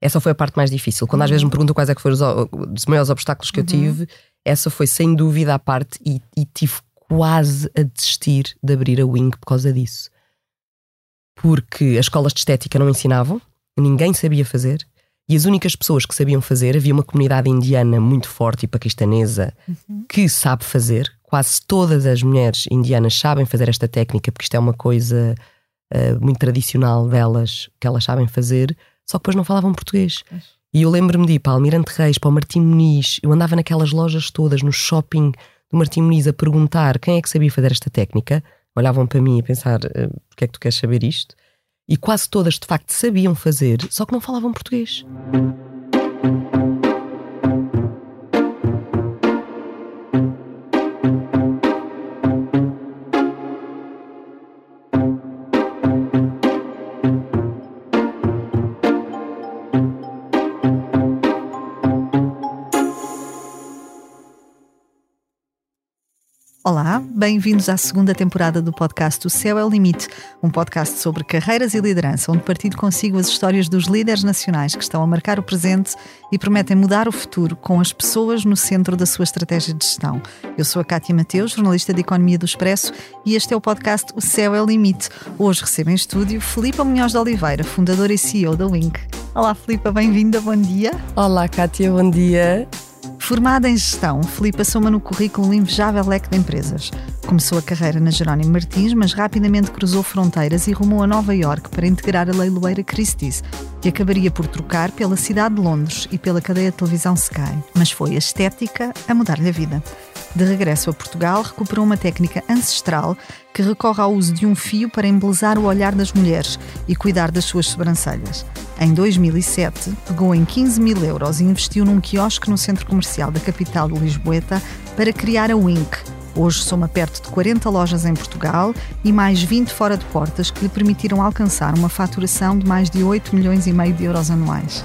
Essa foi a parte mais difícil. Quando às vezes me perguntam quais é que foram os, os maiores obstáculos que eu tive, essa foi sem dúvida a parte e, e tive quase a desistir de abrir a Wing por causa disso. Porque as escolas de estética não ensinavam, ninguém sabia fazer, e as únicas pessoas que sabiam fazer, havia uma comunidade indiana muito forte e paquistanesa uhum. que sabe fazer. Quase todas as mulheres indianas sabem fazer esta técnica, porque isto é uma coisa uh, muito tradicional delas, que elas sabem fazer, só que depois não falavam português. E eu lembro-me de ir para Almirante Reis, para o Martim Muniz, eu andava naquelas lojas todas, no shopping do Martim Muniz, a perguntar quem é que sabia fazer esta técnica. Olhavam para mim a pensar: uh, porque é que tu queres saber isto? E quase todas de facto sabiam fazer, só que não falavam português. Bem-vindos à segunda temporada do podcast O Céu é o Limite, um podcast sobre carreiras e liderança, onde partilho consigo as histórias dos líderes nacionais que estão a marcar o presente e prometem mudar o futuro com as pessoas no centro da sua estratégia de gestão. Eu sou a Cátia Mateus, jornalista de Economia do Expresso, e este é o podcast O Céu é o Limite. Hoje recebo em estúdio Filipa Munhoz de Oliveira, fundadora e CEO da Wink. Olá, Filipa, bem-vinda, bom dia. Olá, Cátia, bom dia. Formada em gestão, Filipe assoma no currículo um invejável leque de empresas. Começou a carreira na Jerónimo Martins, mas rapidamente cruzou fronteiras e rumou a Nova York para integrar a leiloeira Christie's, que acabaria por trocar pela cidade de Londres e pela cadeia de televisão Sky. Mas foi a estética a mudar-lhe a vida. De regresso a Portugal, recuperou uma técnica ancestral que recorre ao uso de um fio para embelezar o olhar das mulheres e cuidar das suas sobrancelhas. Em 2007, pegou em 15 mil euros e investiu num quiosque no centro comercial da capital de Lisboeta para criar a Wink. Hoje soma perto de 40 lojas em Portugal e mais 20 fora de portas que lhe permitiram alcançar uma faturação de mais de 8 milhões e meio de euros anuais.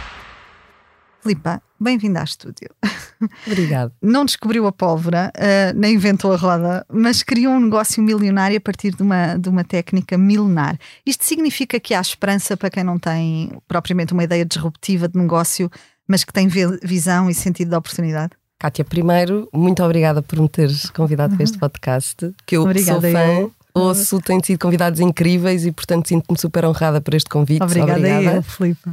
Filipa, bem-vinda ao estúdio. Obrigada. Não descobriu a pólvora, uh, nem inventou a roda, mas criou um negócio milionário a partir de uma, de uma técnica milenar. Isto significa que há esperança para quem não tem propriamente uma ideia disruptiva de negócio, mas que tem visão e sentido de oportunidade? Kátia, primeiro, muito obrigada por me teres convidado uhum. para este podcast, que eu obrigada sou fã. Eu. Ouço, tenho sido convidados incríveis e, portanto, sinto-me super honrada por este convite. Obrigada, obrigada. Eu, Filipe.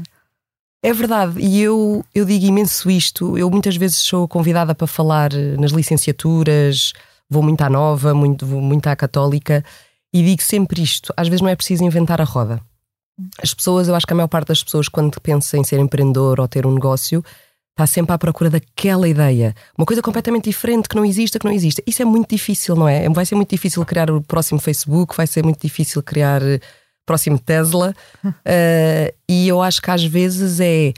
É verdade, e eu, eu digo imenso isto. Eu muitas vezes sou convidada para falar nas licenciaturas, vou muito à nova, muito, vou muito à católica, e digo sempre isto: às vezes não é preciso inventar a roda. As pessoas, eu acho que a maior parte das pessoas, quando pensa em ser empreendedor ou ter um negócio, está sempre à procura daquela ideia. Uma coisa completamente diferente, que não exista, que não exista. Isso é muito difícil, não é? Vai ser muito difícil criar o próximo Facebook, vai ser muito difícil criar próximo Tesla. Uh, e eu acho que às vezes é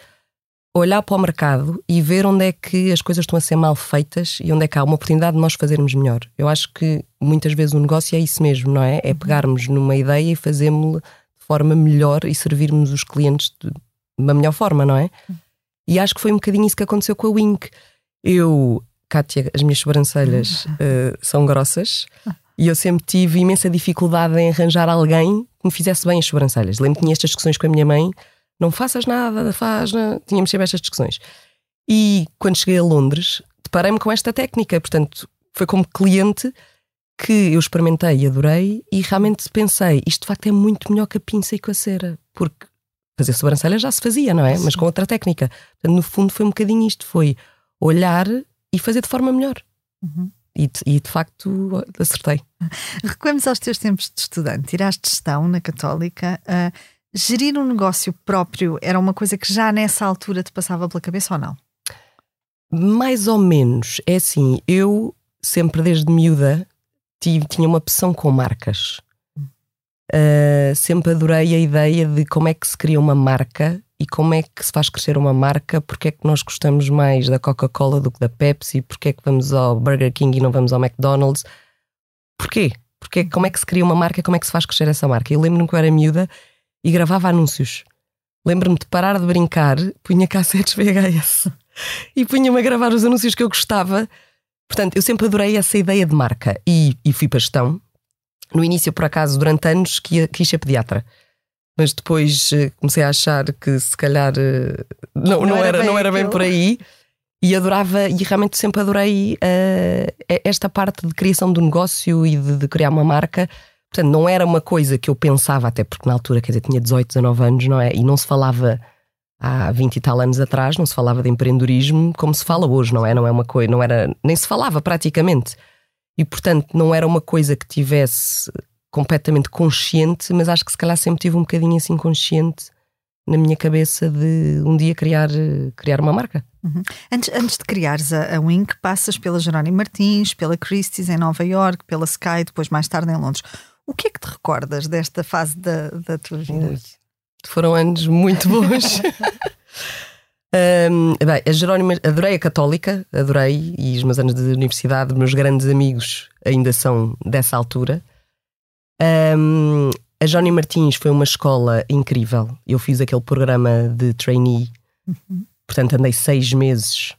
olhar para o mercado e ver onde é que as coisas estão a ser mal feitas e onde é que há uma oportunidade de nós fazermos melhor. Eu acho que muitas vezes o negócio é isso mesmo, não é? É pegarmos numa ideia e fazermos-la de forma melhor e servirmos os clientes de uma melhor forma, não é? E acho que foi um bocadinho isso que aconteceu com a Wink. Eu, Kátia, as minhas sobrancelhas uh, são grossas e eu sempre tive imensa dificuldade em arranjar alguém que me fizesse bem as sobrancelhas. Lembro que tinha estas discussões com a minha mãe: não faças nada, faz. Não. Tínhamos sempre estas discussões. E quando cheguei a Londres, deparei-me com esta técnica. Portanto, foi como cliente que eu experimentei e adorei e realmente pensei: isto de facto é muito melhor que a pinça e com a cera. Porque fazer sobrancelha já se fazia, não é? Sim. Mas com outra técnica. Portanto, no fundo, foi um bocadinho isto: foi olhar e fazer de forma melhor. Uhum. E, e, de facto acertei. Recuemos aos teus tempos de estudante. Tiraste gestão na Católica. Uh, gerir um negócio próprio era uma coisa que já nessa altura te passava pela cabeça ou não? Mais ou menos. É assim, eu sempre desde miúda tive, tinha uma opção com marcas. Uh, sempre adorei a ideia de como é que se cria uma marca e como é que se faz crescer uma marca, porque é que nós gostamos mais da Coca-Cola do que da Pepsi, porque é que vamos ao Burger King e não vamos ao McDonald's. Porquê? Porque como é que se cria uma marca, como é que se faz crescer essa marca? Eu lembro-me que eu era miúda e gravava anúncios. Lembro-me de parar de brincar, punha cassetes VHS e punha-me a gravar os anúncios que eu gostava. Portanto, eu sempre adorei essa ideia de marca e, e fui para gestão. No início, por acaso, durante anos, quis ser pediatra. Mas depois eh, comecei a achar que se calhar eh, não, não, não era, não era bem por aí. E adorava, e realmente sempre adorei uh, esta parte de criação do negócio e de, de criar uma marca Portanto, não era uma coisa que eu pensava, até porque na altura, quer dizer, tinha 18, 19 anos, não é? E não se falava há 20 e tal anos atrás, não se falava de empreendedorismo como se fala hoje, não é? Não é uma coisa, não era, nem se falava praticamente. E portanto, não era uma coisa que tivesse completamente consciente, mas acho que se calhar sempre tive um bocadinho assim consciente na minha cabeça de um dia criar, criar uma marca. Uhum. Antes, antes de criares a, a Wink, passas pela Jerónimo Martins, pela Christie's em Nova York, pela Sky, depois mais tarde em Londres. O que é que te recordas desta fase da, da tua vida? Foram anos muito bons. um, bem, a Jerónimo, adorei a Católica, adorei, e os meus anos de universidade, meus grandes amigos ainda são dessa altura. Um, a Johnny Martins foi uma escola incrível. Eu fiz aquele programa de trainee, uhum. portanto, andei seis meses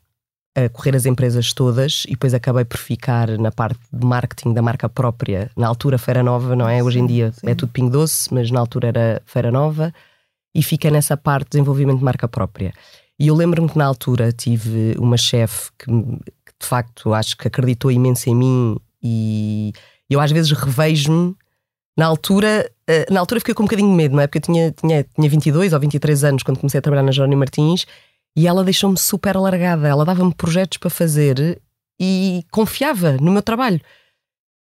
a correr as empresas todas e depois acabei por ficar na parte de marketing da marca própria. Na altura, Feira Nova, não é? Hoje em dia sim. é tudo Pingo Doce, mas na altura era Feira Nova e fiquei nessa parte de desenvolvimento de marca própria. E eu lembro-me que na altura tive uma chefe que, que, de facto acho que acreditou imenso em mim e eu às vezes revejo-me. Na altura, eh, na altura fiquei com um bocadinho de medo, não é? Porque eu tinha, tinha, tinha 22 ou 23 anos quando comecei a trabalhar na Jerónimo Martins e ela deixou-me super alargada. Ela dava-me projetos para fazer e confiava no meu trabalho.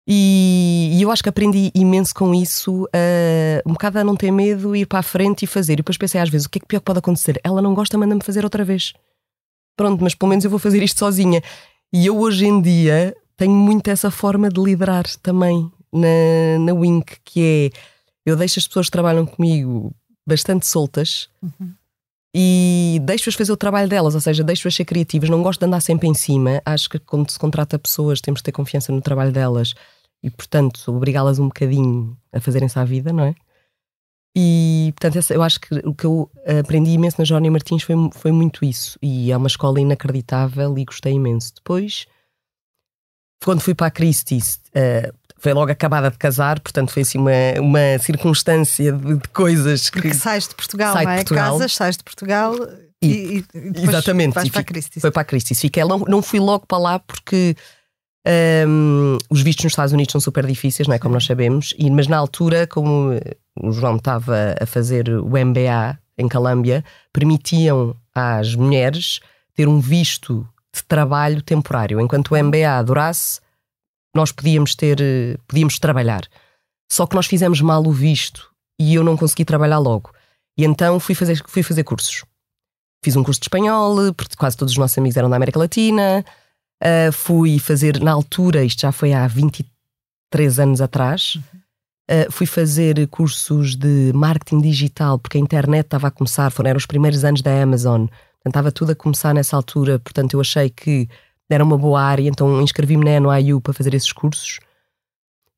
E, e eu acho que aprendi imenso com isso, uh, um bocado a não ter medo, ir para a frente e fazer. E depois pensei às vezes: o que é que pior que pode acontecer? Ela não gosta, manda-me fazer outra vez. Pronto, mas pelo menos eu vou fazer isto sozinha. E eu hoje em dia tenho muito essa forma de liderar também na, na Wink, que é eu deixo as pessoas que trabalham comigo bastante soltas. Uhum e deixo-as fazer o trabalho delas, ou seja, deixo-as ser criativas. Não gosto de andar sempre em cima. Acho que quando se contrata pessoas, temos de ter confiança no trabalho delas e, portanto, obrigá-las um bocadinho a fazerem-se à vida, não é? E, portanto, eu acho que o que eu aprendi imenso na Jónia Martins foi, foi muito isso. E é uma escola inacreditável e gostei imenso. Depois, quando fui para a Christie's, uh, foi logo acabada de casar, portanto foi assim uma, uma circunstância de, de coisas que. Porque sais de Portugal, sai não é? Portugal. Casas, sais de Portugal e, e, e exatamente, vais e para a Christie's. Foi para a Christie's. Fiquei, não, não fui logo para lá porque um, os vistos nos Estados Unidos são super difíceis, não é? Como nós sabemos, e, mas na altura, como o João estava a fazer o MBA em Colômbia, permitiam às mulheres ter um visto de trabalho temporário. Enquanto o MBA durasse, nós podíamos ter, eh, podíamos trabalhar. Só que nós fizemos mal o visto e eu não consegui trabalhar logo. E então fui fazer, fui fazer cursos. Fiz um curso de espanhol, porque quase todos os nossos amigos eram da América Latina. Uh, fui fazer, na altura, isto já foi há 23 anos atrás, uh, fui fazer cursos de marketing digital, porque a internet estava a começar, foram eram os primeiros anos da Amazon. Portanto, estava tudo a começar nessa altura, portanto, eu achei que era uma boa área, então inscrevi-me na NYU para fazer esses cursos.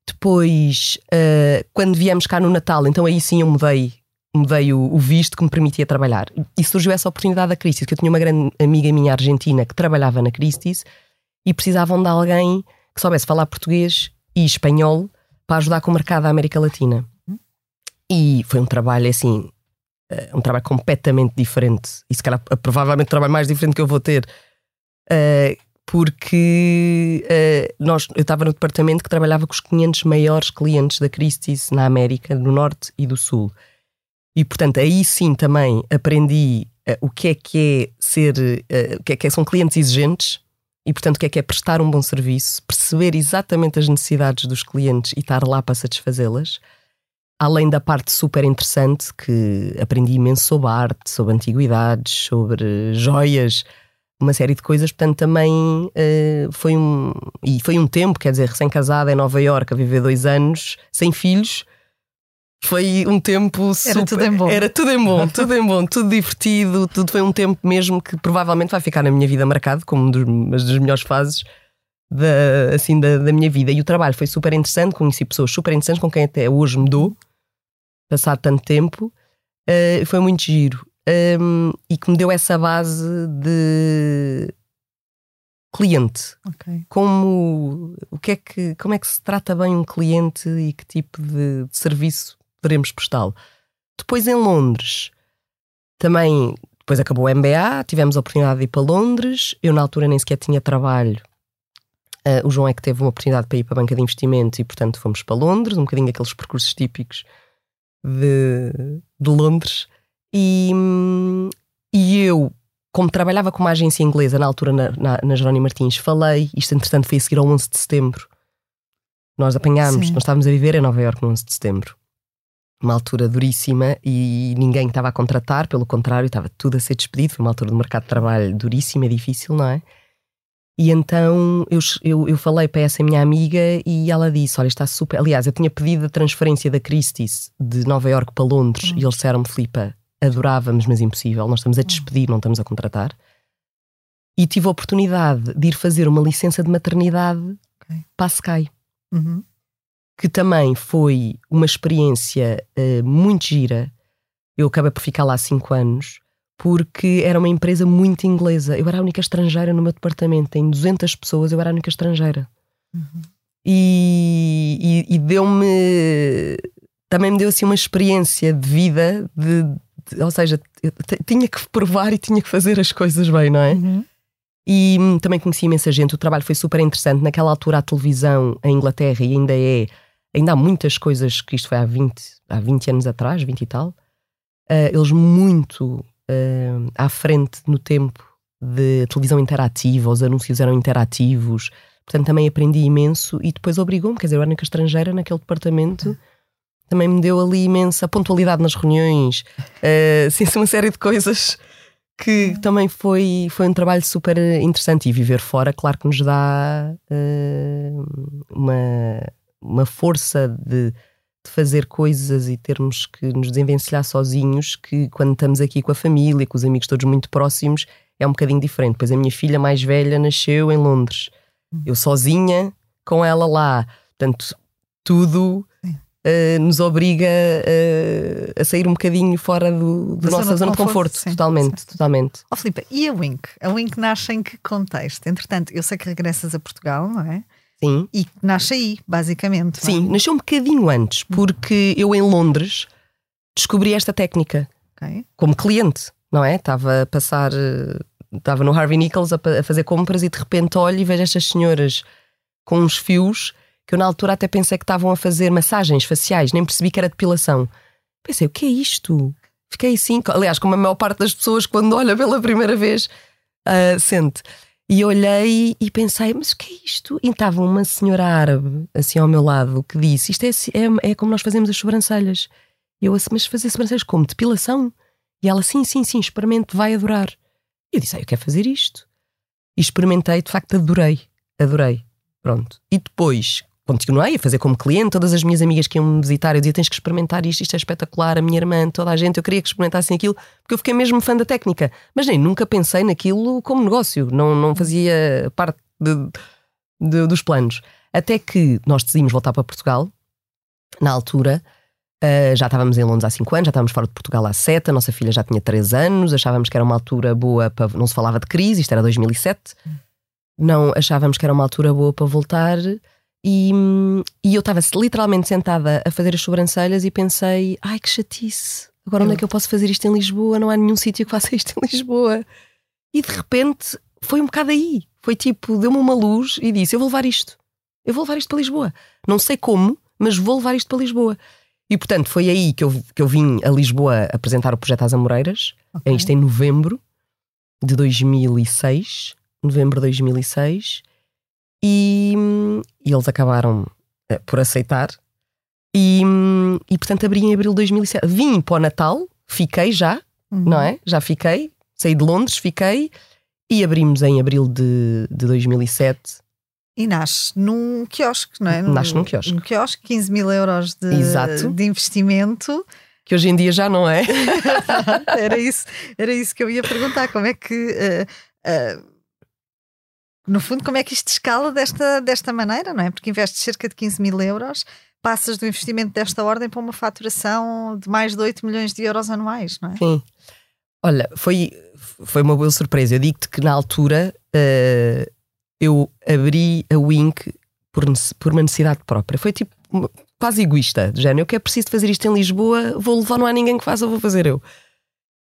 Depois, uh, quando viemos cá no Natal, então aí sim eu mudei, mudei o, o, visto que me permitia trabalhar. E surgiu essa oportunidade da Christie's, que eu tinha uma grande amiga minha argentina que trabalhava na Christie's e precisavam de alguém que soubesse falar português e espanhol para ajudar com o mercado da América Latina. E foi um trabalho assim, uh, um trabalho completamente diferente. E se calhar, provavelmente, o trabalho mais diferente que eu vou ter. Uh, porque uh, nós, eu estava no departamento que trabalhava com os 500 maiores clientes da Christie's na América, do Norte e do Sul. E, portanto, aí sim também aprendi uh, o que é que é ser, uh, o que é que é, são clientes exigentes e, portanto, o que é que é prestar um bom serviço, perceber exatamente as necessidades dos clientes e estar lá para satisfazê-las. Além da parte super interessante que aprendi imenso sobre arte, sobre antiguidades, sobre joias, uma série de coisas, portanto também uh, foi um e foi um tempo, quer dizer, recém-casada em Nova Iorque a viver dois anos, sem filhos, foi um tempo super, era tudo em bom, era tudo em bom, tudo em bom, tudo divertido, tudo foi um tempo mesmo que provavelmente vai ficar na minha vida marcado como uma das, das melhores fases da, assim, da, da, minha vida. E o trabalho foi super interessante, conheci pessoas super interessantes com quem até hoje me dou, passado tanto tempo, uh, foi muito giro um, e que me deu essa base de cliente. Okay. Como, o que é que, como é que se trata bem um cliente e que tipo de, de serviço poderemos prestá-lo. Depois em Londres, também, depois acabou o MBA, tivemos a oportunidade de ir para Londres. Eu na altura nem sequer tinha trabalho. Uh, o João é que teve uma oportunidade para ir para a banca de investimentos e, portanto, fomos para Londres, um bocadinho aqueles percursos típicos de, de Londres. E, e eu, como trabalhava com uma agência inglesa na altura na, na, na Jerónimo Martins, falei, isto entretanto foi a seguir ao 11 de setembro. Nós apanhámos, Sim. nós estávamos a viver em Nova Iorque no 11 de setembro. Uma altura duríssima e ninguém estava a contratar, pelo contrário, estava tudo a ser despedido. Foi uma altura do mercado de trabalho duríssima, difícil, não é? E então eu, eu, eu, falei para essa minha amiga e ela disse: Olha, está super. Aliás, eu tinha pedido a transferência da Christie's de Nova Iorque para Londres uhum. e eles disseram-me: Filipa, adorávamos, mas impossível. Nós estamos a despedir, não estamos a contratar. E tive a oportunidade de ir fazer uma licença de maternidade okay. para a Sky. Uhum. Que também foi uma experiência uh, muito gira. Eu acabei por ficar lá cinco anos, porque era uma empresa muito inglesa. Eu era a única estrangeira no meu departamento. Tem 200 pessoas, eu era a única estrangeira. Uhum. E, e, e deu-me. Também me deu assim uma experiência de vida de ou seja, tinha que provar e tinha que fazer as coisas bem, não é? Uhum. E hum, também conheci imensa gente, o trabalho foi super interessante. Naquela altura, a televisão em Inglaterra, e ainda é, ainda há muitas coisas que isto foi há 20, há 20 anos atrás, 20 e tal, uh, eles muito uh, à frente no tempo de televisão interativa, os anúncios eram interativos, portanto também aprendi imenso e depois obrigou-me, quer dizer, eu era única estrangeira naquele departamento também me deu ali imensa pontualidade nas reuniões, uh, sim, uma série de coisas que também foi, foi um trabalho super interessante. E viver fora, claro que nos dá uh, uma, uma força de, de, fazer coisas e termos que nos desenvencilhar sozinhos, que quando estamos aqui com a família, com os amigos todos muito próximos, é um bocadinho diferente. Pois a minha filha mais velha nasceu em Londres, eu sozinha com ela lá. Portanto, tudo uh, nos obriga uh, a sair um bocadinho fora do, do nossa zona, de conforto. Sim, totalmente, sim. totalmente. Ó oh, Filipe, e a Wink? A Wink nasce em que contexto? Entretanto, eu sei que regressas a Portugal, não é? Sim. E nasce aí, basicamente. Sim, é? nasceu um bocadinho antes, porque eu em Londres descobri esta técnica okay. como cliente, não é? Estava a passar, eh, estava no Harvey Nichols a, a fazer compras e de repente olho e vejo estas senhoras com uns fios que eu na altura até pensei que estavam a fazer massagens faciais, nem percebi que era depilação. Pensei, o que é isto? Fiquei assim, aliás, como a maior parte das pessoas, quando olha pela primeira vez, uh, sente. E olhei e pensei, mas o que é isto? E estava uma senhora árabe, assim ao meu lado, que disse: Isto é, é, é como nós fazemos as sobrancelhas. E eu assim, mas fazer sobrancelhas como? Depilação? E ela, sim, sim, sim, experimente, vai adorar. E eu disse: ah, Eu quero fazer isto. E experimentei, de facto, adorei. Adorei. Pronto. E depois, continuei a fazer como cliente, todas as minhas amigas que iam me visitar, eu dizia: tens que experimentar isto, isto é espetacular, a minha irmã, toda a gente, eu queria que experimentassem aquilo, porque eu fiquei mesmo fã da técnica. Mas nem nunca pensei naquilo como negócio, não, não fazia parte de, de, dos planos. Até que nós decidimos voltar para Portugal, na altura. Uh, já estávamos em Londres há 5 anos, já estávamos fora de Portugal há 7, a nossa filha já tinha 3 anos, achávamos que era uma altura boa para. Não se falava de crise, isto era 2007. Não achávamos que era uma altura boa para voltar. E, e eu estava literalmente sentada a fazer as sobrancelhas e pensei: ai que chatice, agora onde é que eu posso fazer isto em Lisboa? Não há nenhum sítio que faça isto em Lisboa. E de repente foi um bocado aí. Foi tipo, deu-me uma luz e disse: eu vou levar isto. Eu vou levar isto para Lisboa. Não sei como, mas vou levar isto para Lisboa. E portanto foi aí que eu, que eu vim a Lisboa apresentar o projeto às Amoreiras. Okay. Isto em novembro de 2006. Novembro de 2006. E, e eles acabaram eh, por aceitar. E, e portanto abri em abril de 2007. Vim para o Natal, fiquei já, uhum. não é? Já fiquei, saí de Londres, fiquei. E abrimos em abril de, de 2007. E nasce num quiosque, não é? Nasce num quiosque. Num quiosque, 15 mil euros de, Exato. de investimento. Que hoje em dia já não é. era, isso, era isso que eu ia perguntar. Como é que. Uh, uh, no fundo, como é que isto escala desta, desta maneira, não é? Porque investes cerca de 15 mil euros, passas do investimento desta ordem para uma faturação de mais de 8 milhões de euros anuais, não é? Sim. Olha, foi, foi uma boa surpresa. Eu digo-te que na altura uh, eu abri a Wink por, por uma necessidade própria. Foi tipo quase egoísta, género. Eu quero preciso fazer isto em Lisboa, vou levar, não há ninguém que faça, vou fazer eu.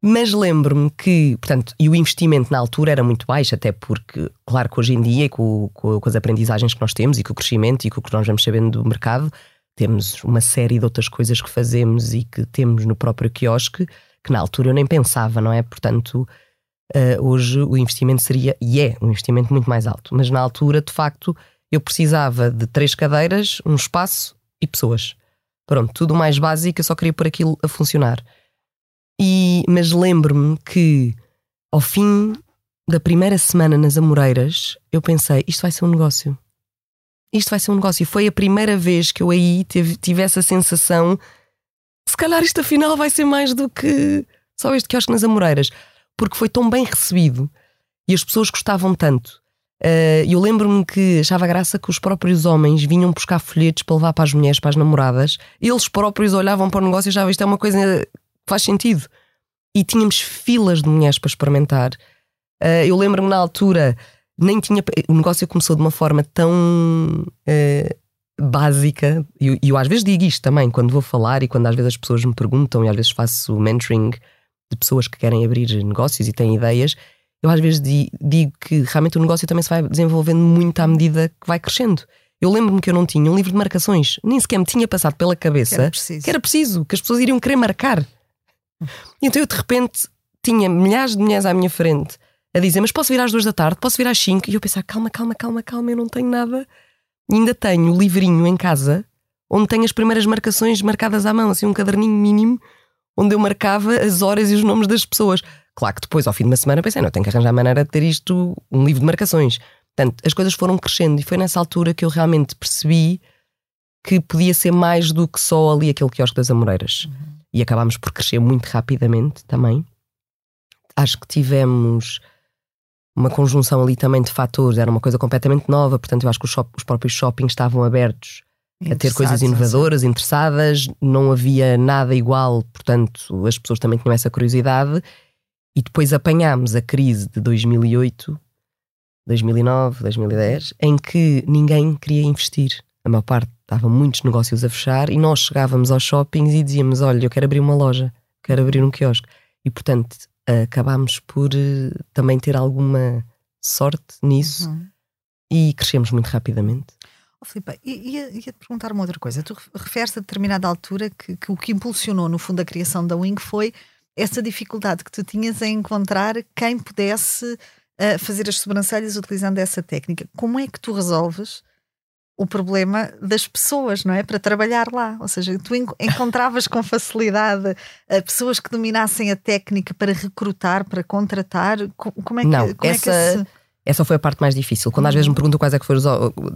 Mas lembro-me que, portanto, e o investimento na altura era muito baixo, até porque, claro que hoje em dia, com, com, com as aprendizagens que nós temos e com o crescimento e com o que nós vamos sabendo do mercado, temos uma série de outras coisas que fazemos e que temos no próprio quiosque que na altura eu nem pensava, não é? Portanto, uh, hoje o investimento seria, e é, um investimento muito mais alto. Mas na altura, de facto, eu precisava de três cadeiras, um espaço e pessoas. Pronto, tudo mais básico, eu só queria pôr aquilo a funcionar. E, mas lembro-me que ao fim da primeira semana nas Amoreiras, eu pensei: isto vai ser um negócio. Isto vai ser um negócio. E foi a primeira vez que eu aí tive, tive essa sensação se calhar isto afinal vai ser mais do que só este quiosque nas Amoreiras, porque foi tão bem recebido e as pessoas gostavam tanto. Uh, eu lembro-me que achava graça que os próprios homens vinham buscar folhetos para levar para as mulheres, para as namoradas, eles próprios olhavam para o negócio e achavam isto é uma coisa que faz sentido. E tínhamos filas de mulheres para experimentar. Uh, eu lembro-me na altura, nem tinha. O negócio começou de uma forma tão uh, básica, e eu, às vezes digo isto também quando vou falar e quando às vezes as pessoas me perguntam, e às vezes faço mentoring de pessoas que querem abrir negócios e têm ideias, eu às vezes digo que realmente o negócio também se vai desenvolvendo muito à medida que vai crescendo. Eu lembro-me que eu não tinha um livro de marcações, nem sequer me tinha passado pela cabeça que era que, era preciso, que as pessoas iriam querer marcar. Então eu de repente tinha milhares de mulheres à minha frente a dizer: Mas posso vir às duas da tarde, posso vir às cinco? E eu pensar: Calma, calma, calma, calma, eu não tenho nada ainda tenho o livrinho em casa onde tenho as primeiras marcações marcadas à mão, assim um caderninho mínimo onde eu marcava as horas e os nomes das pessoas. Claro que depois, ao fim de uma semana, pensei, não, tenho que arranjar maneira de ter isto, um livro de marcações. Portanto, as coisas foram crescendo e foi nessa altura que eu realmente percebi que podia ser mais do que só ali aquele quiosque das Amoreiras. Uhum. E acabámos por crescer muito rapidamente também. Acho que tivemos uma conjunção ali também de fatores, era uma coisa completamente nova, portanto eu acho que os, shop, os próprios shoppings estavam abertos a ter coisas inovadoras, interessadas, não havia nada igual, portanto as pessoas também tinham essa curiosidade e depois apanhámos a crise de 2008, 2009, 2010, em que ninguém queria investir. A maior parte estavam muitos negócios a fechar e nós chegávamos aos shoppings e dizíamos: Olha, eu quero abrir uma loja, quero abrir um quiosque. E portanto acabámos por uh, também ter alguma sorte nisso uhum. e crescemos muito rapidamente. Oh, Filipe, ia, ia te perguntar uma outra coisa. Tu referes a determinada altura que, que, o que impulsionou, no fundo, a criação da Wing foi essa dificuldade que tu tinhas em encontrar quem pudesse uh, fazer as sobrancelhas utilizando essa técnica. Como é que tu resolves o problema das pessoas, não é? Para trabalhar lá. Ou seja, tu encontravas com facilidade uh, pessoas que dominassem a técnica para recrutar, para contratar. Como é que, não, como essa, é que essa foi a parte mais difícil. Quando às vezes me perguntam quais é que foram os,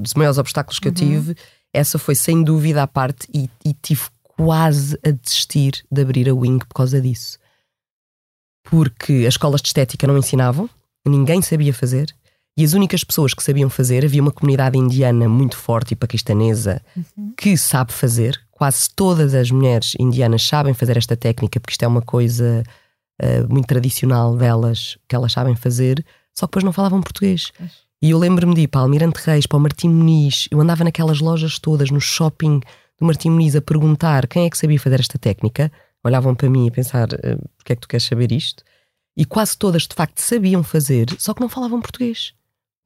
os maiores obstáculos que eu uhum. tive, essa foi sem dúvida a parte e, e tive quase a desistir de abrir a Wing por causa disso. Porque as escolas de estética não ensinavam, ninguém sabia fazer e as únicas pessoas que sabiam fazer, havia uma comunidade indiana muito forte e paquistanesa uhum. que sabe fazer. Quase todas as mulheres indianas sabem fazer esta técnica, porque isto é uma coisa uh, muito tradicional delas, que elas sabem fazer, só que depois não falavam português. E eu lembro-me de ir para Almirante Reis, para o Martim Muniz, eu andava naquelas lojas todas, no shopping do Martim Muniz, a perguntar quem é que sabia fazer esta técnica. Olhavam para mim a pensar: uh, porque é que tu queres saber isto? E quase todas de facto sabiam fazer, só que não falavam português.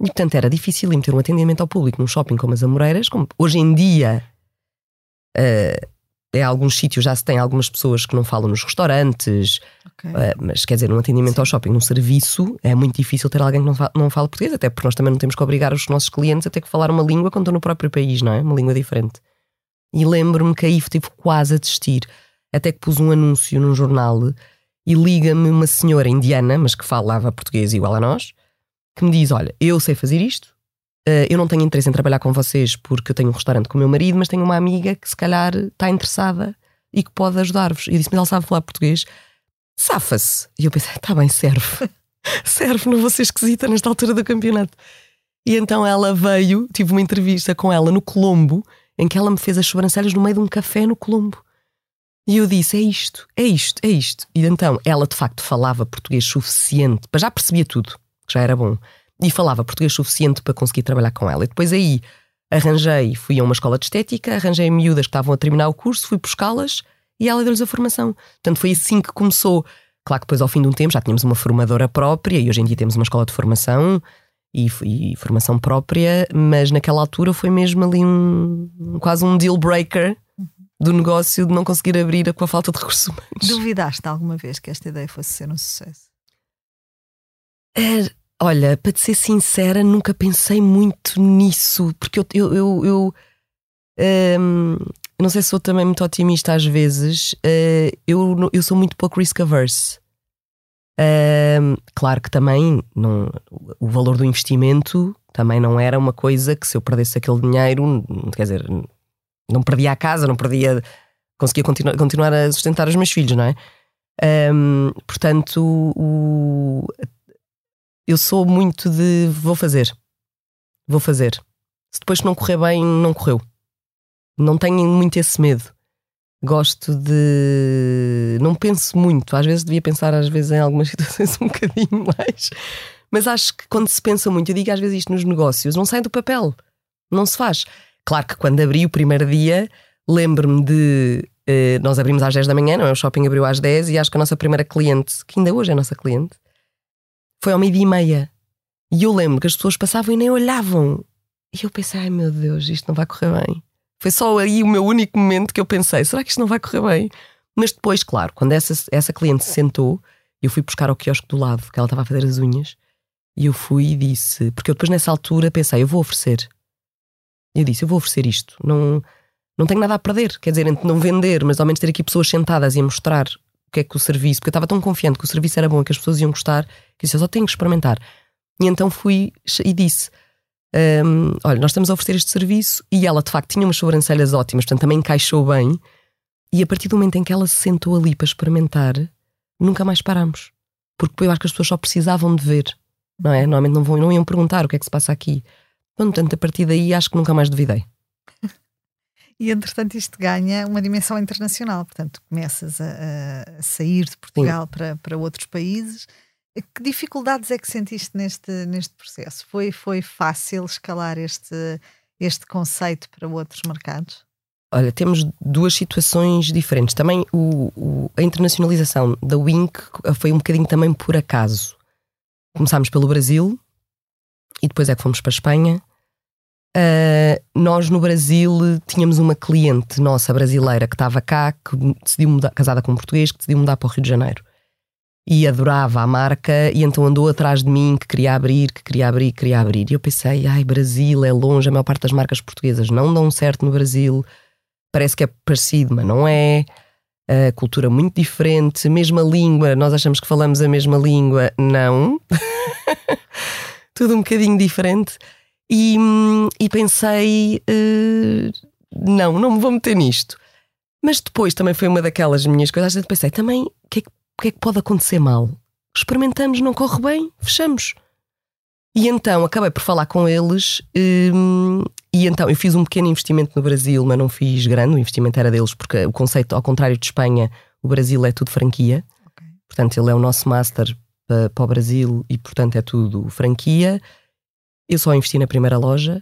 E, portanto, era difícil ter um atendimento ao público num shopping como as Amoreiras, como hoje em dia uh, em alguns sítios já se tem algumas pessoas que não falam nos restaurantes, okay. uh, mas quer dizer, um atendimento Sim. ao shopping, num serviço, é muito difícil ter alguém que não fala, não fala português, até porque nós também não temos que obrigar os nossos clientes a ter que falar uma língua quando estão no próprio país, não é? Uma língua diferente. E lembro-me que aí tive quase a desistir, até que pus um anúncio num jornal e liga-me uma senhora indiana, mas que falava português igual a nós, que me diz: Olha, eu sei fazer isto, uh, eu não tenho interesse em trabalhar com vocês porque eu tenho um restaurante com o meu marido, mas tenho uma amiga que se calhar está interessada e que pode ajudar-vos. E eu disse: Mas ela sabe falar português? Safa-se. E eu pensei: Está bem, serve. serve, não vou ser esquisita nesta altura do campeonato. E então ela veio, tive uma entrevista com ela no Colombo, em que ela me fez as sobrancelhas no meio de um café no Colombo. E eu disse: é isto, é isto, é isto. E então ela de facto falava português suficiente, para já percebia tudo, que já era bom, e falava português suficiente para conseguir trabalhar com ela. E depois aí arranjei, fui a uma escola de estética, arranjei miúdas que estavam a terminar o curso, fui buscá-las e ela deu-lhes a formação. Portanto, foi assim que começou. Claro que depois, ao fim de um tempo, já tínhamos uma formadora própria e hoje em dia temos uma escola de formação e, e formação própria, mas naquela altura foi mesmo ali um quase um deal breaker do negócio de não conseguir abrir com a falta de recursos humanos. Duvidaste alguma vez que esta ideia fosse ser um sucesso? É, olha, para te ser sincera, nunca pensei muito nisso, porque eu, eu, eu, eu um, não sei se sou também muito otimista às vezes, uh, eu, eu sou muito pouco risk averse. Um, claro que também não, o valor do investimento também não era uma coisa que se eu perdesse aquele dinheiro, quer dizer, não perdia a casa, não perdia. conseguia continu continuar a sustentar os meus filhos, não é? Um, portanto, o, eu sou muito de vou fazer, vou fazer. Se depois não correr bem, não correu. Não tenho muito esse medo. Gosto de. Não penso muito. Às vezes devia pensar, às vezes, em algumas situações um bocadinho mais. Mas acho que quando se pensa muito, eu digo às vezes isto nos negócios, não sai do papel. Não se faz. Claro que quando abri o primeiro dia, lembro-me de. Eh, nós abrimos às 10 da manhã, não é? O shopping abriu às 10 e acho que a nossa primeira cliente, que ainda hoje é a nossa cliente, foi ao meio-dia e meia. E eu lembro que as pessoas passavam e nem olhavam. E eu pensei, ai meu Deus, isto não vai correr bem. Foi só aí o meu único momento que eu pensei, será que isto não vai correr bem? Mas depois, claro, quando essa, essa cliente se sentou, eu fui buscar ao quiosque do lado, que ela estava a fazer as unhas, e eu fui e disse, porque eu depois nessa altura pensei, eu vou oferecer. Eu disse: Eu vou oferecer isto. Não, não tenho nada a perder. Quer dizer, entre não vender, mas ao menos ter aqui pessoas sentadas e a mostrar o que é que o serviço. Porque eu estava tão confiante que o serviço era bom, que as pessoas iam gostar, que disse: Eu só tenho que experimentar. E então fui e disse: um, Olha, nós estamos a oferecer este serviço. E ela, de facto, tinha umas sobrancelhas ótimas, portanto também encaixou bem. E a partir do momento em que ela se sentou ali para experimentar, nunca mais paramos. Porque eu acho que as pessoas só precisavam de ver, não é? Normalmente não, vão, não iam perguntar o que é que se passa aqui. Portanto, a partir daí acho que nunca mais duvidei. E entretanto isto ganha uma dimensão internacional, portanto começas a, a sair de Portugal para, para outros países. Que dificuldades é que sentiste neste, neste processo? Foi, foi fácil escalar este, este conceito para outros mercados? Olha, temos duas situações diferentes. Também o, o, a internacionalização da Wink foi um bocadinho também por acaso. Começámos pelo Brasil e depois é que fomos para a Espanha Uh, nós no Brasil tínhamos uma cliente nossa brasileira que estava cá, que decidiu mudar, casada com um português, que decidiu mudar para o Rio de Janeiro. E adorava a marca, e então andou atrás de mim, que queria abrir, que queria abrir, que queria abrir. E eu pensei, ai, Brasil é longe, a maior parte das marcas portuguesas não dão certo no Brasil. Parece que é parecido, mas não é. Cultura muito diferente, mesma língua, nós achamos que falamos a mesma língua, não. Tudo um bocadinho diferente. E, e pensei: uh, não, não me vou meter nisto. Mas depois também foi uma daquelas minhas coisas. Eu pensei: também, o que, é que, é que pode acontecer mal? Experimentamos, não corre bem, fechamos. E então acabei por falar com eles. Um, e então eu fiz um pequeno investimento no Brasil, mas não fiz grande. O investimento era deles, porque o conceito, ao contrário de Espanha, o Brasil é tudo franquia. Okay. Portanto, ele é o nosso master para, para o Brasil e, portanto, é tudo franquia. Eu só investi na primeira loja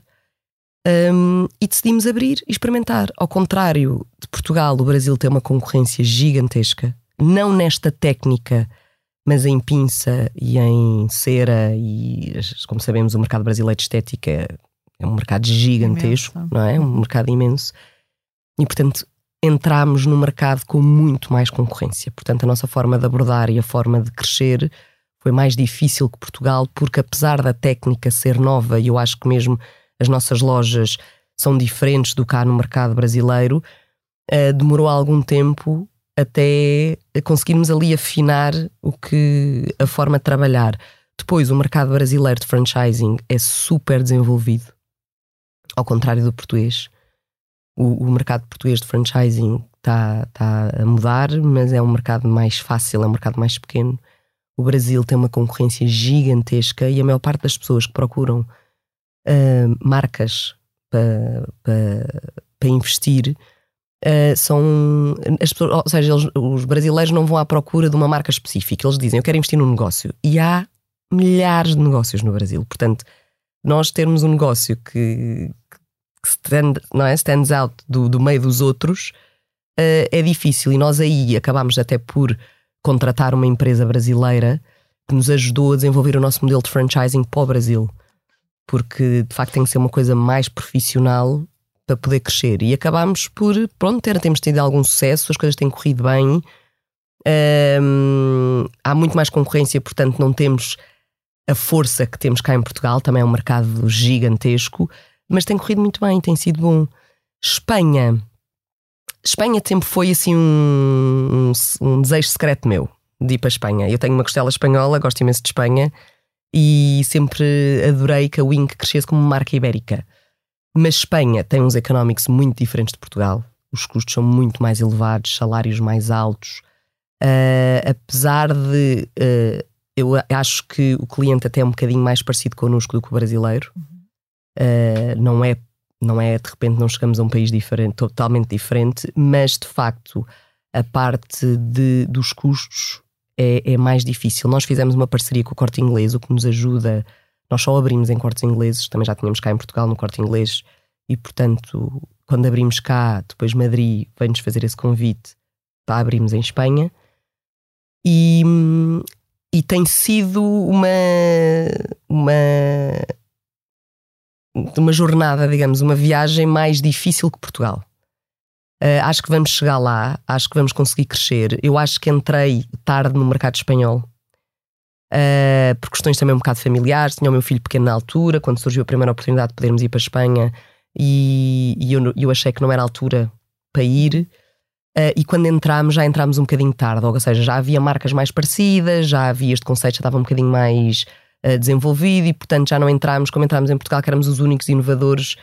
um, e decidimos abrir e experimentar. Ao contrário de Portugal, o Brasil tem uma concorrência gigantesca, não nesta técnica, mas em pinça e em cera. E como sabemos, o mercado brasileiro de estética é um mercado gigantesco, imenso. não é? Um mercado imenso. E portanto, entramos no mercado com muito mais concorrência. Portanto, a nossa forma de abordar e a forma de crescer foi mais difícil que Portugal, porque apesar da técnica ser nova, e eu acho que mesmo as nossas lojas são diferentes do cá no mercado brasileiro, uh, demorou algum tempo até conseguirmos ali afinar o que a forma de trabalhar. Depois, o mercado brasileiro de franchising é super desenvolvido, ao contrário do português. O, o mercado português de franchising está tá a mudar, mas é um mercado mais fácil, é um mercado mais pequeno. O Brasil tem uma concorrência gigantesca e a maior parte das pessoas que procuram uh, marcas para pa, pa investir uh, são as pessoas, ou seja, eles, os brasileiros não vão à procura de uma marca específica, eles dizem eu quero investir num negócio e há milhares de negócios no Brasil. Portanto, nós termos um negócio que, que stand, não é? stands out do, do meio dos outros uh, é difícil e nós aí acabamos até por contratar uma empresa brasileira que nos ajudou a desenvolver o nosso modelo de franchising para o Brasil. Porque de facto tem que ser uma coisa mais profissional para poder crescer. E acabámos por, pronto, ter, temos tido algum sucesso, as coisas têm corrido bem. Um, há muito mais concorrência, portanto, não temos a força que temos cá em Portugal. Também é um mercado gigantesco, mas tem corrido muito bem, tem sido bom. Espanha Espanha sempre foi assim um, um, um, desejo secreto meu de ir para a Espanha. Eu tenho uma costela espanhola, gosto imenso de Espanha e sempre adorei que a Wink crescesse como marca ibérica. Mas Espanha tem uns económicos muito diferentes de Portugal. Os custos são muito mais elevados, salários mais altos. Uh, apesar de uh, eu acho que o cliente até é um bocadinho mais parecido connosco do que o brasileiro. Uh, não é não é de repente não chegamos a um país diferente, totalmente diferente, mas de facto a parte de, dos custos é, é, mais difícil. Nós fizemos uma parceria com o Corte Inglês, o que nos ajuda. Nós só abrimos em cortes ingleses, também já tínhamos cá em Portugal no Corte Inglês, e portanto, quando abrimos cá, depois Madrid vem-nos fazer esse convite para abrirmos em Espanha. E, e tem sido uma, uma de uma jornada, digamos, uma viagem mais difícil que Portugal. Uh, acho que vamos chegar lá, acho que vamos conseguir crescer. Eu acho que entrei tarde no mercado espanhol. Uh, por questões também um bocado familiares, tinha o meu filho pequeno na altura, quando surgiu a primeira oportunidade de podermos ir para a Espanha, e, e eu, eu, achei que não era a altura para ir. Uh, e quando entramos, já entramos um bocadinho tarde, ou seja, já havia marcas mais parecidas, já havia este conceito, já estava um bocadinho mais uh, desenvolvido e, portanto, já não entramos como entramos em Portugal, que éramos os únicos inovadores.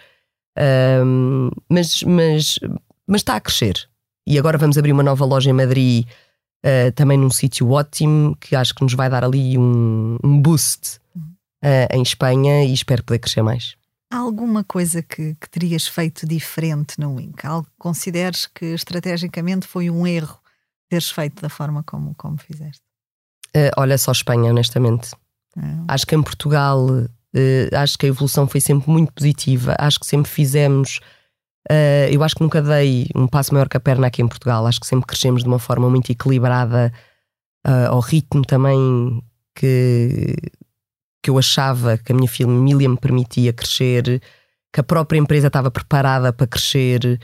Um, mas, mas, mas está a crescer. E agora vamos abrir uma nova loja em Madrid, uh, também num sítio ótimo, que acho que nos vai dar ali um, um boost uh, em Espanha e espero poder crescer mais. Há alguma coisa que, que terias feito diferente no Wink? Algo que consideres que estrategicamente foi um erro teres feito da forma como, como fizeste? Uh, olha, só Espanha, honestamente. É. Acho que em Portugal, uh, acho que a evolução foi sempre muito positiva. Acho que sempre fizemos. Uh, eu acho que nunca dei um passo maior que a perna aqui em Portugal. Acho que sempre crescemos de uma forma muito equilibrada, uh, ao ritmo também que, que eu achava que a minha família me permitia crescer, que a própria empresa estava preparada para crescer.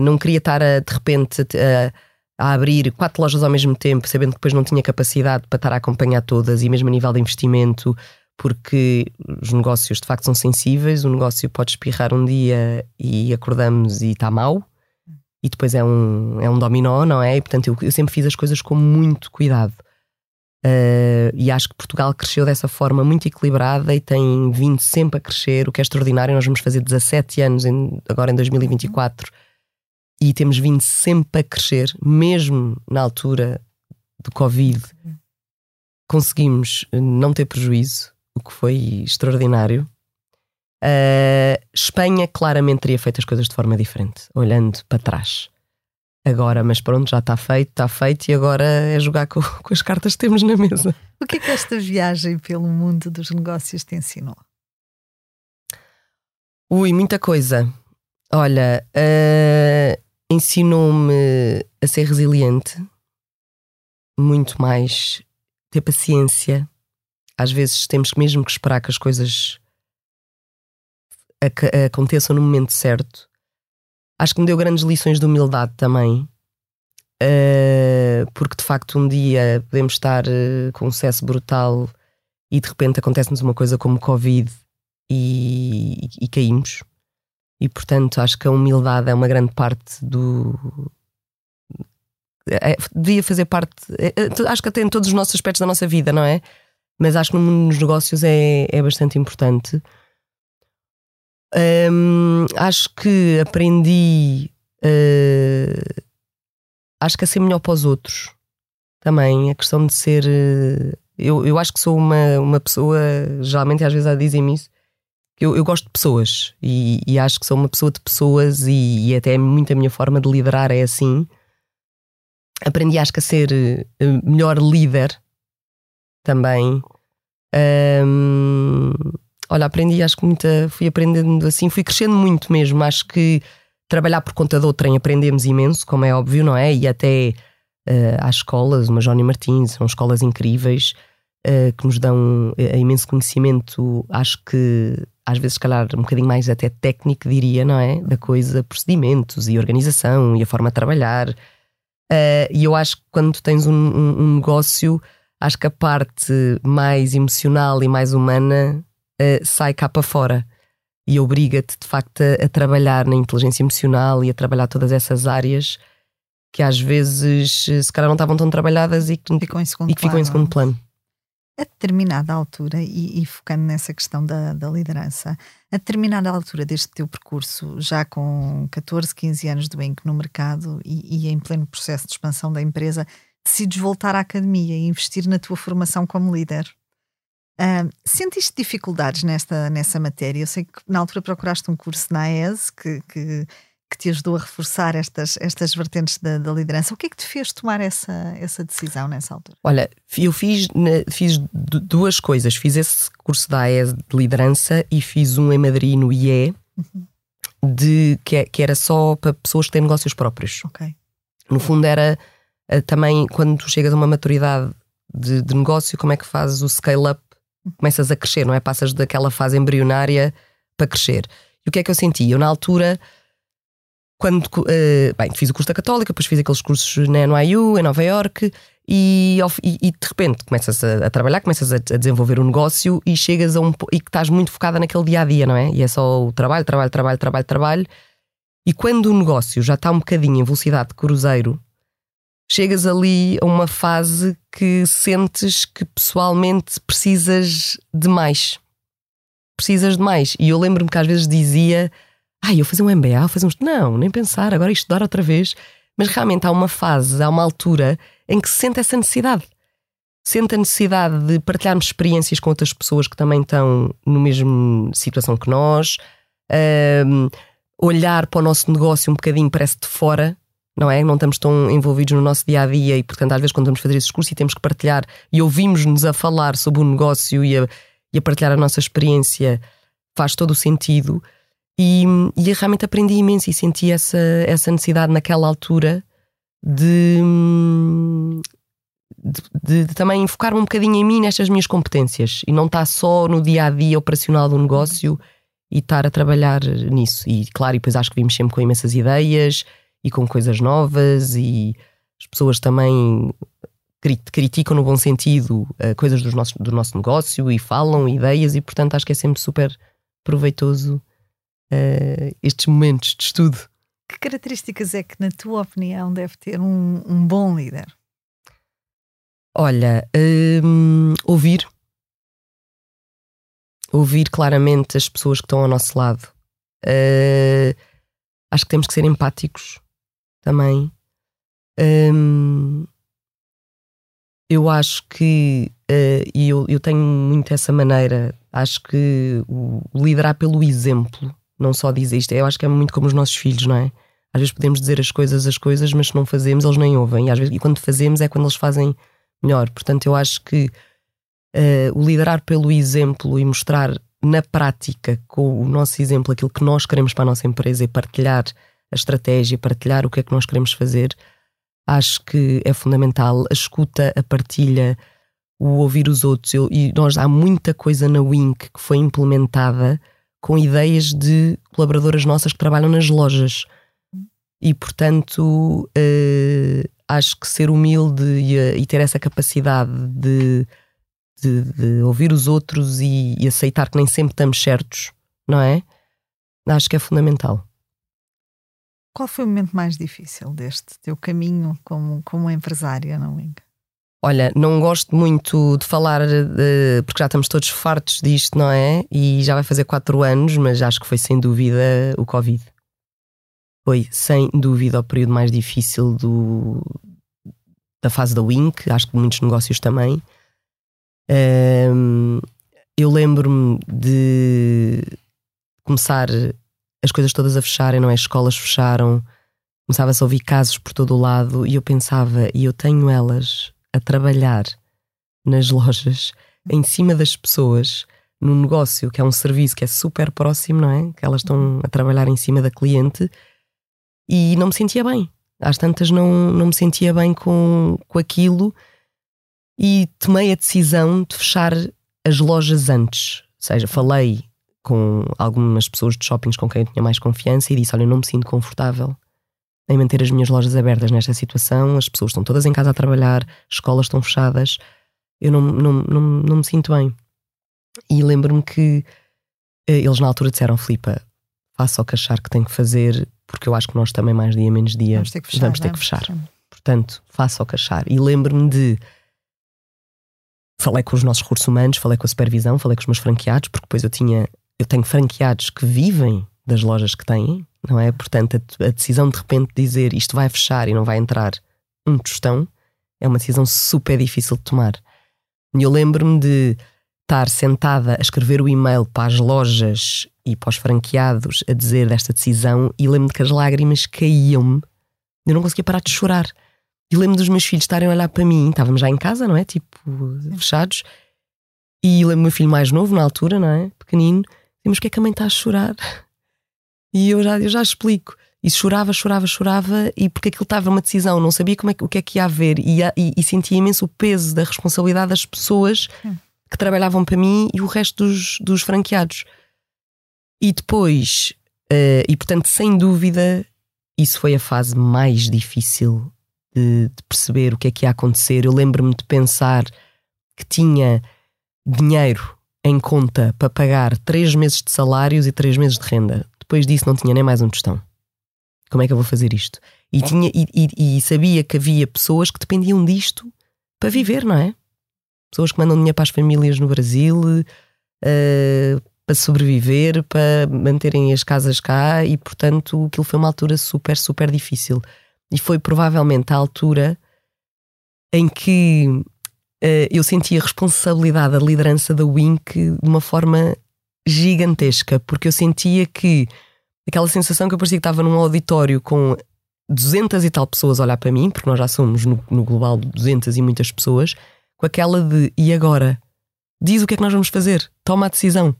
Não queria estar a, de repente a, a abrir quatro lojas ao mesmo tempo, sabendo que depois não tinha capacidade para estar a acompanhar todas e mesmo a nível de investimento, porque os negócios de facto são sensíveis, o negócio pode espirrar um dia e acordamos e está mal, e depois é um, é um dominó, não é? E portanto eu, eu sempre fiz as coisas com muito cuidado. Uh, e acho que Portugal cresceu dessa forma muito equilibrada e tem vindo sempre a crescer, o que é extraordinário. Nós vamos fazer 17 anos em, agora em 2024 e temos vindo sempre a crescer, mesmo na altura do Covid, conseguimos não ter prejuízo, o que foi extraordinário. Uh, Espanha claramente teria feito as coisas de forma diferente, olhando para trás. Agora, mas pronto, já está feito, está feito e agora é jogar com, com as cartas que temos na mesa. O que é que esta viagem pelo mundo dos negócios te ensinou? Ui, muita coisa. Olha, uh, ensinou-me a ser resiliente, muito mais ter paciência. Às vezes temos mesmo que esperar que as coisas aconteçam no momento certo. Acho que me deu grandes lições de humildade também, uh, porque de facto um dia podemos estar uh, com um sucesso brutal e de repente acontece-nos uma coisa como Covid e, e, e caímos. E portanto acho que a humildade é uma grande parte do. É, devia fazer parte. É, é acho que até em todos os nossos aspectos da nossa vida, não é? mas acho que no mundo dos negócios é, é bastante importante. Hum, acho que aprendi. Uh, acho que a ser melhor para os outros também. A questão de ser. Uh, eu, eu acho que sou uma, uma pessoa, geralmente às vezes dizem-me isso. Eu, eu gosto de pessoas e, e, acho que sou uma pessoa de pessoas e, e até muito a minha forma de liderar é assim. Aprendi, acho que, a ser uh, melhor líder também. Um, olha, aprendi, acho que muita, fui aprendendo assim, fui crescendo muito mesmo. Acho que trabalhar por conta de outrem aprendemos imenso, como é óbvio, não é? E até uh, às escolas, uma Jónia Martins, são escolas incríveis uh, que nos dão uh, imenso conhecimento, acho que às vezes, se calhar, um bocadinho mais até técnico, diria, não é? Da coisa, procedimentos e organização e a forma de trabalhar. Uh, e eu acho que quando tens um, um, um negócio acho que a parte mais emocional e mais humana uh, sai cá para fora e obriga-te de facto a, a, trabalhar na inteligência emocional e a trabalhar todas essas áreas que às vezes se calhar não estavam tão trabalhadas e que ficam em segundo, e que ficam plano. Em segundo plano. A determinada altura, e, e focando nessa questão da, da, liderança, a determinada altura deste teu percurso, já com 14, 15 anos de Wink no mercado e, e em pleno processo de expansão da empresa, decides voltar à academia e investir na tua formação como líder. Uh, sentiste dificuldades nesta, nessa matéria? Eu sei que na altura procuraste um curso na AES que, que, que te ajudou a reforçar estas, estas vertentes da, da, liderança. O que é que te fez tomar essa, essa decisão nessa altura? Olha, eu fiz, fiz duas coisas. Fiz esse curso da AES de liderança e fiz um em Madrid no IE, uhum. de, que, é, que, era só para pessoas que têm negócios próprios. Okay. No fundo, era eh, também quando tu chegas a uma maturidade de, de negócio, como é que fazes o scale-up? Começas a crescer, não é? Passas daquela fase embrionária para crescer. E o que é que eu senti? Eu, na altura, quando. Uh, bem, fiz o curso da Católica, depois fiz aqueles cursos na NYU, em Nova York, e, e, e, de repente começas a, a trabalhar, começas a, a, desenvolver um negócio e chegas a um. e que estás muito focada naquele dia a dia, não é? E é só o trabalho, trabalho, trabalho, trabalho, trabalho. E quando o negócio já está um bocadinho em velocidade de cruzeiro, chegas ali a uma fase que sentes que pessoalmente precisas de mais. Precisas de mais. E eu lembro-me que às vezes dizia: Ai, eu fazer um MBA, fazer um. Não, nem pensar, agora estudar outra vez. Mas realmente há uma fase, há uma altura em que se sente essa necessidade. Sente a necessidade de partilharmos experiências com outras pessoas que também estão na mesma situação que nós, um, olhar para o nosso negócio um bocadinho, parece de fora, não é? Não estamos tão envolvidos no nosso dia a dia e, portanto, às vezes, quando vamos fazer esse discurso e temos que partilhar e ouvimos-nos a falar sobre o negócio e a, e a, partilhar a nossa experiência, faz todo o sentido. E, e realmente aprendi imenso e senti essa, essa necessidade naquela altura de, de, de, também focar-me um bocadinho em mim, nestas minhas competências e não estar só no dia a dia operacional do negócio e estar a trabalhar nisso. E claro, e depois acho que vimos sempre com imensas ideias e com coisas novas e as pessoas também criticam no bom sentido uh, coisas dos nossos, do nosso negócio e falam ideias e portanto acho que é sempre super proveitoso uh, estes momentos de estudo. Que características é que, na tua opinião, deve ter um, um bom líder? Olha, um, ouvir. Ouvir claramente as pessoas que estão ao nosso lado. Uh, acho que temos que ser empáticos também. Hum, eu acho que, uh, e eu, eu tenho muito essa maneira, acho que o, liderar pelo exemplo, não só dizer isto, eu acho que é muito como os nossos filhos, não é? Às vezes podemos dizer as coisas, as coisas, mas se não fazemos, eles nem ouvem. E, às vezes, e quando fazemos é quando eles fazem melhor. Portanto, eu acho que uh, o liderar pelo exemplo e mostrar na prática, com o nosso exemplo, aquilo que nós queremos para a nossa empresa e partilhar a estratégia, partilhar o que é que nós queremos fazer, acho que é fundamental. A escuta, a partilha, o ouvir os outros. Eu, e nós há muita coisa na Wink que foi implementada com ideias de colaboradoras nossas que trabalham nas lojas. E, portanto, uh, acho que ser humilde e, eh, e ter essa capacidade de, de, de ouvir os outros e, e, aceitar que nem sempre estamos certos, não é? Acho que é fundamental. Qual foi o momento mais difícil deste teu caminho como, como empresária na Wing? Olha, não gosto muito de falar, de, porque já estamos todos fartos disto, não é? E já vai fazer quatro anos, mas acho que foi sem dúvida o Covid. Foi sem dúvida o período mais difícil do, da fase da Wink, acho que muitos negócios também. Um, eu lembro-me de começar as coisas todas a fecharem, não é? As escolas fecharam, começava-se a ouvir casos por todo o lado e eu pensava, e eu tenho elas a trabalhar nas lojas, em cima das pessoas, num negócio que é um serviço que é super próximo, não é? Que elas estão a trabalhar em cima da cliente e não me sentia bem. Às tantas não, não me sentia bem com, com aquilo e tomei a decisão de fechar as lojas antes. Ou seja, falei com algumas pessoas de shoppings com quem eu tinha mais confiança e disse: Olha, eu não me sinto confortável em manter as minhas lojas abertas nesta situação. As pessoas estão todas em casa a trabalhar, escolas estão fechadas. Eu não, não, não, não me sinto bem. E lembro-me que eh, eles na altura disseram: Filipa, faça o que achar que tem que fazer, porque eu acho que nós também, mais dia menos dia, vamos ter que fechar. Vamos ter que fechar. Portanto, faça o que achar. E lembro-me de. Falei com os nossos recursos humanos, falei com a supervisão, falei com os meus franqueados, porque depois eu tinha. Eu tenho franqueados que vivem das lojas que têm, não é? Portanto, a, a decisão de repente de dizer isto vai fechar e não vai entrar um tostão é uma decisão super difícil de tomar. E eu lembro-me de estar sentada a escrever o e-mail para as lojas e para os franqueados a dizer desta decisão e lembro-me que as lágrimas caíam-me. Eu não conseguia parar de chorar. E lembro dos meus filhos estarem a olhar para mim. Estávamos já em casa, não é? Tipo, fechados. E lembro o meu filho mais novo, na altura, não é? Pequenino. Mas o que é que a mãe está a chorar? E eu já, eu já explico. E chorava, chorava, chorava, e porque aquilo estava uma decisão, não sabia como é, o que é que ia haver, e, e, e sentia imenso o peso da responsabilidade das pessoas que trabalhavam para mim e o resto dos, dos franqueados. E depois, uh, e portanto, sem dúvida, isso foi a fase mais difícil de, de perceber o que é que ia acontecer. Eu lembro-me de pensar que tinha dinheiro em conta para pagar três meses de salários e três meses de renda. Depois disso não tinha nem mais um tostão. Como é que eu vou fazer isto? E, tinha, e, e, e sabia que havia pessoas que dependiam disto para viver, não é? Pessoas que mandam dinheiro para as famílias no Brasil, uh, para sobreviver, para manterem as casas cá, e portanto aquilo foi uma altura super, super difícil. E foi provavelmente a altura em que uh, eu senti a responsabilidade da liderança da Wink de uma forma gigantesca, porque eu sentia que aquela sensação que eu parecia que estava num auditório com 200 e tal pessoas a olhar para mim, porque nós já somos no, no global 200 e muitas pessoas, com aquela de e agora? Diz o que é que nós vamos fazer, toma a decisão.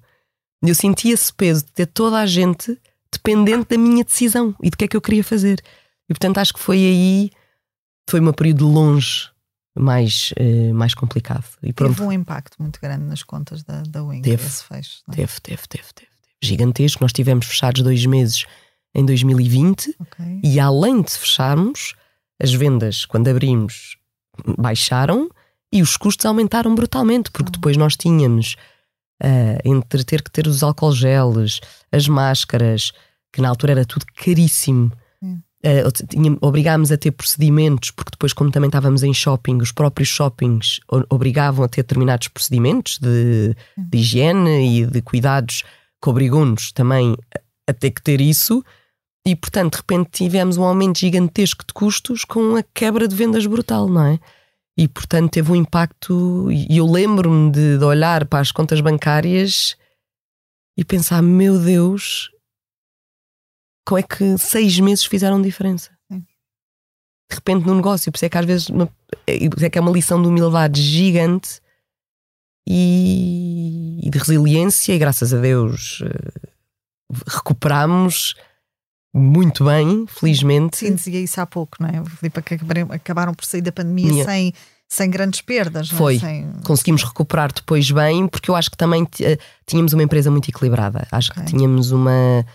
Eu sentia esse peso de ter toda a gente dependente da minha decisão e do que é que eu queria fazer. E portanto acho que foi aí, foi um período longe mais, uh, mais complicado. E pronto. Teve um impacto muito grande nas contas da, da Wing, teve, esse fecho. É? Teve, teve, teve, teve. Gigantesco. Nós tivemos fechados dois meses em 2020 okay. e além de fecharmos, as vendas, quando abrimos, baixaram e os custos aumentaram brutalmente, porque oh. depois nós tínhamos uh, entre ter que ter os álcool geles, as máscaras, que na altura era tudo caríssimo uh, obrigámos a ter procedimentos, porque depois, como também estávamos em shopping, os próprios shoppings obrigavam a ter determinados procedimentos de, de higiene e de cuidados que obrigou-nos também a ter que ter isso. E, portanto, de repente tivemos um aumento gigantesco de custos com a quebra de vendas brutal, não é? E, portanto, teve um impacto. E eu lembro-me de, de olhar para as contas bancárias e pensar: meu Deus, como é que seis meses fizeram diferença? Sim. De repente no negócio, por isso é que às vezes uma, é, é que é uma lição de humildade gigante e, e de resiliência, e graças a Deus uh, recuperamos muito bem, felizmente. Sim, dizia isso há pouco, não é? Filipe, que acabaram por sair da pandemia Minha... sem, sem grandes perdas. É? Foi. É? Sem... Conseguimos recuperar depois bem, porque eu acho que também uh, tínhamos uma empresa muito equilibrada. Acho okay. que tínhamos uma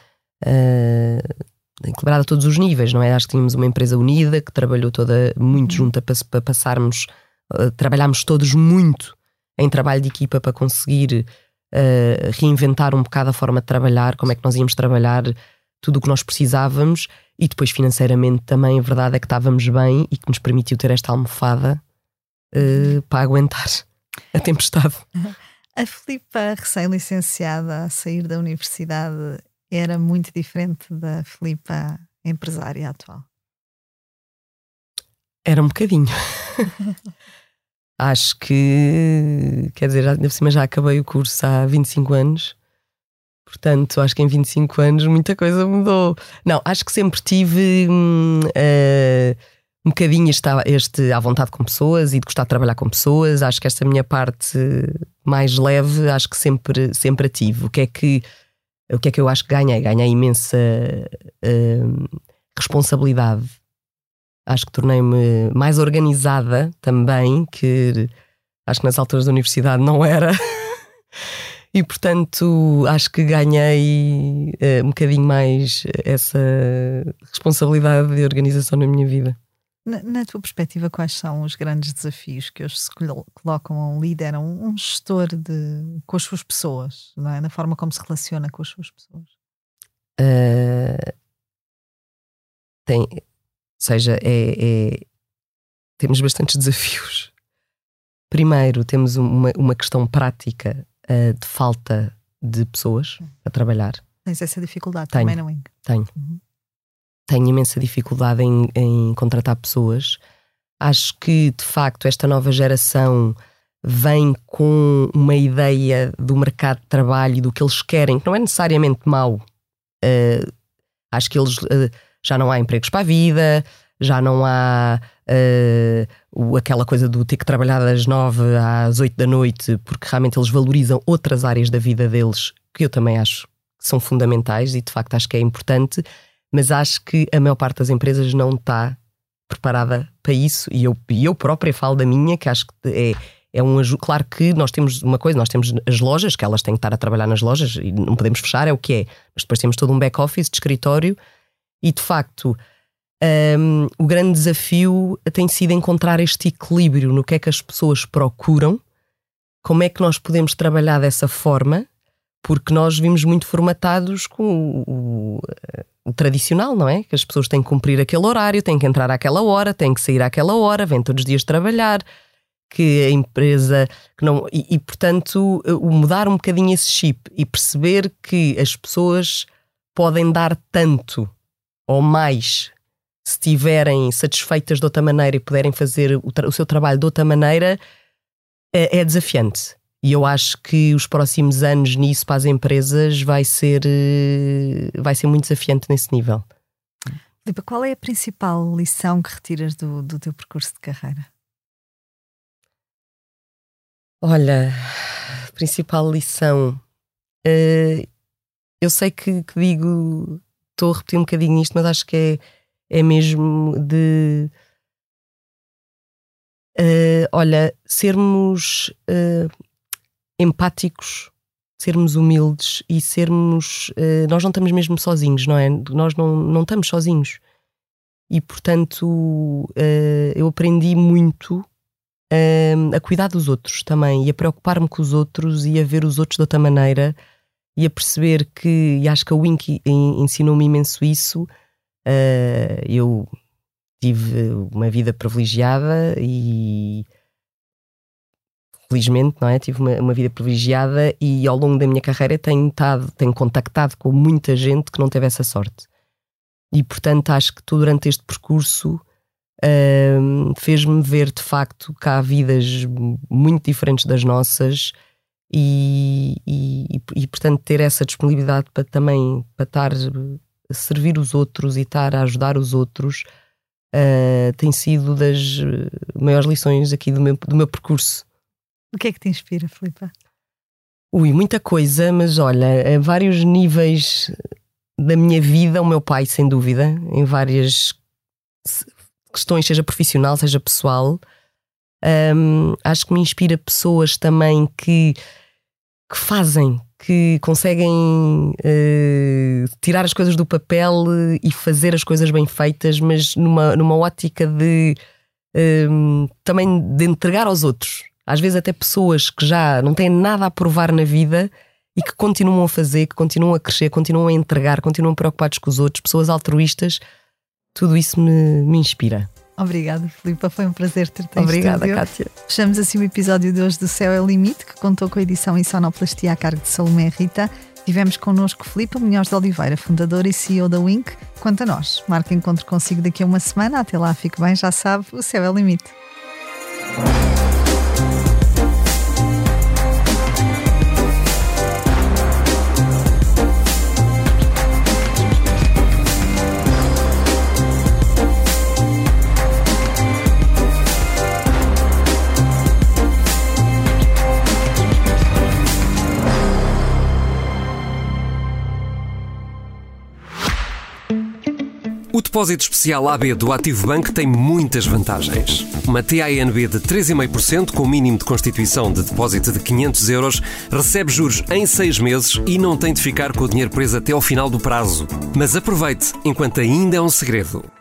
uh, equilibrada a todos os níveis, não é? Acho que tínhamos uma empresa unida que trabalhou toda muito uhum. junta para, para passarmos, uh, trabalhámos todos muito em trabalho de equipa para conseguir uh, reinventar um bocado a forma de trabalhar, como é que nós íamos trabalhar, tudo o que nós precisávamos e depois financeiramente também a verdade é que estávamos bem e que nos permitiu ter esta almofada uh, para aguentar a tempestade. A Filipa, recém-licenciada a sair da universidade, era muito diferente da Filipa empresária atual? Era um bocadinho. acho que, quer dizer, ainda por cima já acabei o curso há 25 anos. Portanto, acho que em 25 anos muita coisa mudou. Não, acho que sempre tive uh, um bocadinho este, este à vontade com pessoas e de gostar de trabalhar com pessoas. Acho que esta minha parte mais leve, acho que sempre, sempre a tive. O que é que, o que é que eu acho que ganhei? Ganhei imensa uh, responsabilidade acho que tornei-me mais organizada também, que acho que nas alturas da universidade não era. e portanto acho que ganhei uh, um bocadinho mais essa responsabilidade de organização na minha vida. Na, na, tua perspectiva, quais são os grandes desafios que hoje se colocam a um líder, a um, um gestor de, com as suas pessoas, não é? na forma como se relaciona com as suas pessoas? Uh, tem, seja, é, é, temos bastantes desafios. Primeiro, temos uma, uma questão prática uh, de falta de pessoas a trabalhar. Tens essa dificuldade tenho, também, não é? Tenho. Uhum. Tenho imensa dificuldade em, em contratar pessoas. Acho que, de facto, esta nova geração vem com uma ideia do mercado de trabalho e do que eles querem, que não é necessariamente mau. Uh, acho que eles uh, já não há empregos para a vida, já não há uh, aquela coisa do ter que trabalhar das nove às oito da noite, porque realmente eles valorizam outras áreas da vida deles, que eu também acho que são fundamentais e de facto acho que é importante, mas acho que a maior parte das empresas não está preparada para isso e eu, eu própria falo da minha, que acho que é, é um Claro que nós temos uma coisa, nós temos as lojas, que elas têm que estar a trabalhar nas lojas e não podemos fechar, é o que é. Mas depois temos todo um back-office de escritório e de facto, um, o grande desafio tem sido encontrar este equilíbrio no que é que as pessoas procuram, como é que nós podemos trabalhar dessa forma, porque nós vimos muito formatados com o, o, o, tradicional, não é? Que as pessoas têm que cumprir aquele horário, têm que entrar àquela hora, têm que sair àquela hora, vêm todos os dias trabalhar, que a empresa que não. E, e portanto, o mudar um bocadinho esse chip e perceber que as pessoas podem dar tanto ou mais se estiverem satisfeitas de outra maneira e puderem fazer o, o seu trabalho de outra maneira, é, é, desafiante. E eu acho que os próximos anos nisso para as empresas vai ser, eh, vai ser muito desafiante nesse nível. Filipe, qual é a principal lição que retiras do, do teu percurso de carreira? Olha, principal lição. Uh, eu sei que, que digo estou a repetir um bocadinho isto, mas acho que é, é mesmo de. Uh, olha, sermos uh, empáticos, sermos humildes e sermos. Uh, nós não estamos mesmo sozinhos, não é? Nós não, não estamos sozinhos. E portanto, eu aprendi muito a cuidar dos outros também e a preocupar-me com os outros e a ver os outros de outra maneira e a perceber que, e acho que a Winky ensinou-me imenso isso. Uh, eu tive uma vida privilegiada e felizmente, não é? Tive uma, uma, vida privilegiada e ao longo da minha carreira tenho, tado, tenho contactado com muita gente que não teve essa sorte. E portanto acho que tu, durante este percurso uh, fez-me ver de facto que há vidas muito diferentes das nossas e, e, e, portanto ter essa disponibilidade para também para estar a servir os outros e estar a ajudar os outros uh, tem sido das maiores lições aqui do meu, do meu percurso. O que é que te inspira, Filipe? Ui, muita coisa, mas olha, a vários níveis da minha vida, o meu pai, sem dúvida, em várias questões, seja profissional, seja pessoal. Um, acho que me inspira pessoas também que, que fazem, que conseguem uh, tirar as coisas do papel e fazer as coisas bem feitas, mas numa, numa ótica de um, também de entregar aos outros. Às vezes, até pessoas que já não têm nada a provar na vida e que continuam a fazer, que continuam a crescer, continuam a entregar, continuam preocupados com os outros, pessoas altruístas, tudo isso me, me inspira. Obrigada, Filipa. Foi um prazer ter-te Obrigada, Kátia. Fechamos assim o episódio de hoje do Céu é o Limite, que contou com a edição em sonoplastia a cargo de Salomé Rita. Tivemos connosco Filipe Munhoz de Oliveira, fundador e CEO da Wink. Quanto a nós, marca encontro consigo daqui a uma semana. Até lá, fique bem, já sabe, o céu é o limite. Depósito especial AB do Ativo Bank tem muitas vantagens. Uma TANB de 3,5% com mínimo de constituição de depósito de 500 euros recebe juros em 6 meses e não tem de ficar com o dinheiro preso até ao final do prazo. Mas aproveite, enquanto ainda é um segredo.